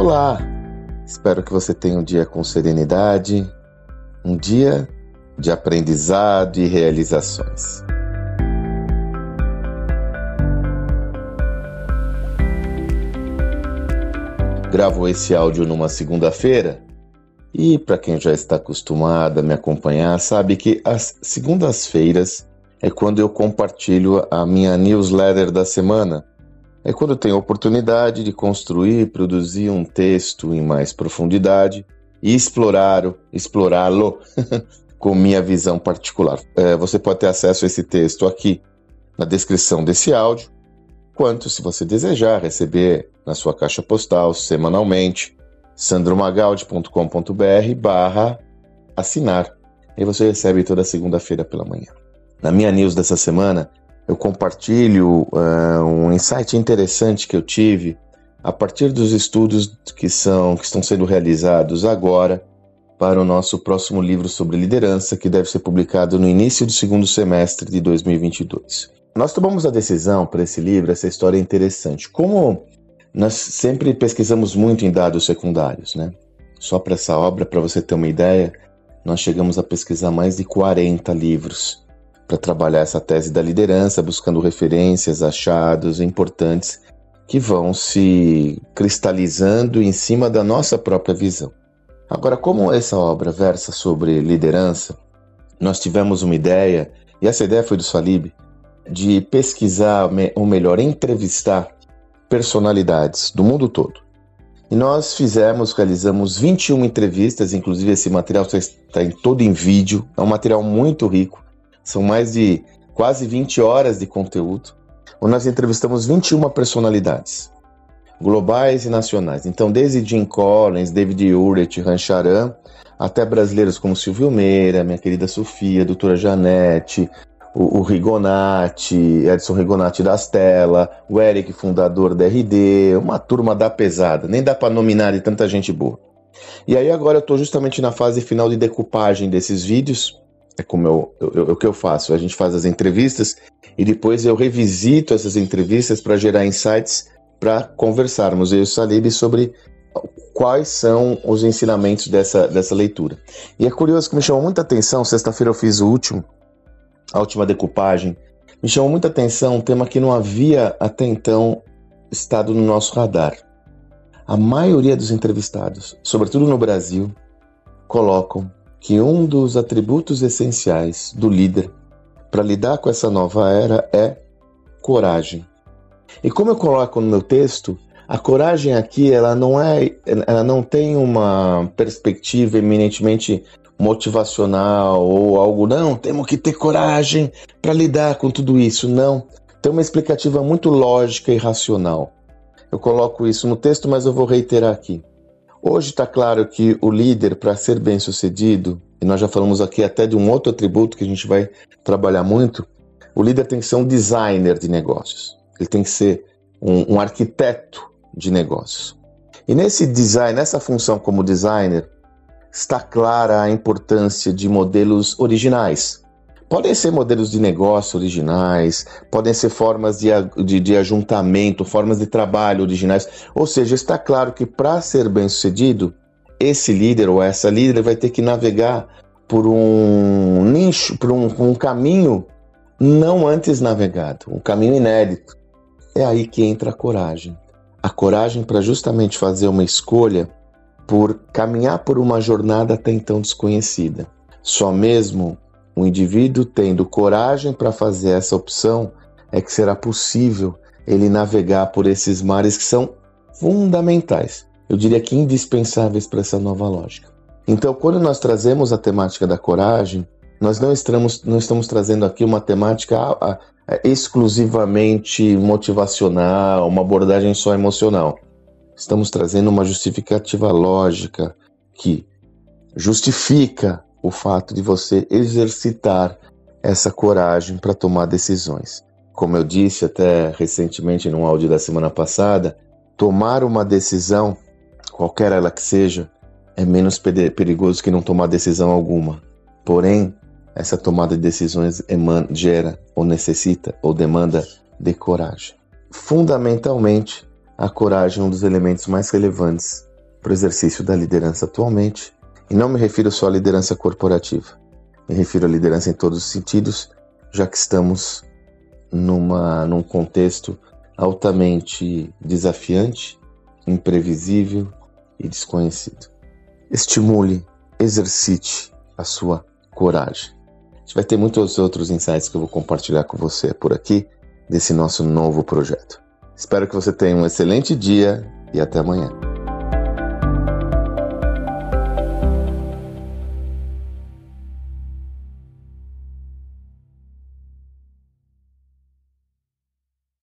Olá! Espero que você tenha um dia com serenidade, um dia de aprendizado e realizações. Gravo esse áudio numa segunda-feira e, para quem já está acostumado a me acompanhar, sabe que as segundas-feiras é quando eu compartilho a minha newsletter da semana. É quando tenho a oportunidade de construir e produzir um texto em mais profundidade e explorá-lo explorá-lo com minha visão particular. É, você pode ter acesso a esse texto aqui na descrição desse áudio quanto, se você desejar, receber na sua caixa postal semanalmente sandromagaldi.com.br barra assinar. E você recebe toda segunda-feira pela manhã. Na minha news dessa semana, eu compartilho uh, um insight interessante que eu tive a partir dos estudos que, são, que estão sendo realizados agora para o nosso próximo livro sobre liderança, que deve ser publicado no início do segundo semestre de 2022. Nós tomamos a decisão para esse livro, essa história é interessante. Como nós sempre pesquisamos muito em dados secundários, né? Só para essa obra, para você ter uma ideia, nós chegamos a pesquisar mais de 40 livros para trabalhar essa tese da liderança, buscando referências, achados importantes que vão se cristalizando em cima da nossa própria visão. Agora, como essa obra versa sobre liderança, nós tivemos uma ideia, e essa ideia foi do Salib, de pesquisar, ou melhor, entrevistar personalidades do mundo todo. E nós fizemos, realizamos 21 entrevistas, inclusive esse material está todo em vídeo, é um material muito rico, são mais de quase 20 horas de conteúdo, onde nós entrevistamos 21 personalidades, globais e nacionais. Então, desde Jim Collins, David Urich, Rancharan, até brasileiros como Silvio Meira, minha querida Sofia, doutora Janete, o, o Rigonati, Edson Rigonati da Stella, o Eric, fundador da RD, uma turma da pesada, nem dá para nominar de tanta gente boa. E aí agora eu estou justamente na fase final de decupagem desses vídeos, é como eu, eu, eu, o que eu faço, a gente faz as entrevistas e depois eu revisito essas entrevistas para gerar insights para conversarmos eu e o Salib sobre quais são os ensinamentos dessa, dessa leitura. E é curioso que me chamou muita atenção, sexta-feira eu fiz o último, a última decupagem, me chamou muita atenção um tema que não havia até então estado no nosso radar. A maioria dos entrevistados, sobretudo no Brasil, colocam que um dos atributos essenciais do líder para lidar com essa nova era é coragem. E como eu coloco no meu texto, a coragem aqui ela não é, ela não tem uma perspectiva eminentemente motivacional ou algo, não, temos que ter coragem para lidar com tudo isso. Não. Tem uma explicativa muito lógica e racional. Eu coloco isso no texto, mas eu vou reiterar aqui. Hoje está claro que o líder, para ser bem sucedido, e nós já falamos aqui até de um outro atributo que a gente vai trabalhar muito, o líder tem que ser um designer de negócios. Ele tem que ser um, um arquiteto de negócios. E nesse design, nessa função como designer, está clara a importância de modelos originais. Podem ser modelos de negócio originais, podem ser formas de, de, de ajuntamento, formas de trabalho originais. Ou seja, está claro que para ser bem sucedido, esse líder ou essa líder vai ter que navegar por um nicho, por um, um caminho não antes navegado, um caminho inédito. É aí que entra a coragem. A coragem para justamente fazer uma escolha por caminhar por uma jornada até então desconhecida. Só mesmo o indivíduo tendo coragem para fazer essa opção é que será possível ele navegar por esses mares que são fundamentais, eu diria que indispensáveis para essa nova lógica. Então, quando nós trazemos a temática da coragem, nós não estamos, não estamos trazendo aqui uma temática exclusivamente motivacional, uma abordagem só emocional estamos trazendo uma justificativa lógica que justifica o fato de você exercitar essa coragem para tomar decisões. Como eu disse até recentemente no áudio da semana passada, tomar uma decisão, qualquer ela que seja, é menos perigoso que não tomar decisão alguma. Porém, essa tomada de decisões gera ou necessita ou demanda de coragem. Fundamentalmente, a coragem é um dos elementos mais relevantes para o exercício da liderança atualmente. E não me refiro só à liderança corporativa, me refiro à liderança em todos os sentidos, já que estamos numa, num contexto altamente desafiante, imprevisível e desconhecido. Estimule, exercite a sua coragem. A gente vai ter muitos outros insights que eu vou compartilhar com você por aqui desse nosso novo projeto. Espero que você tenha um excelente dia e até amanhã.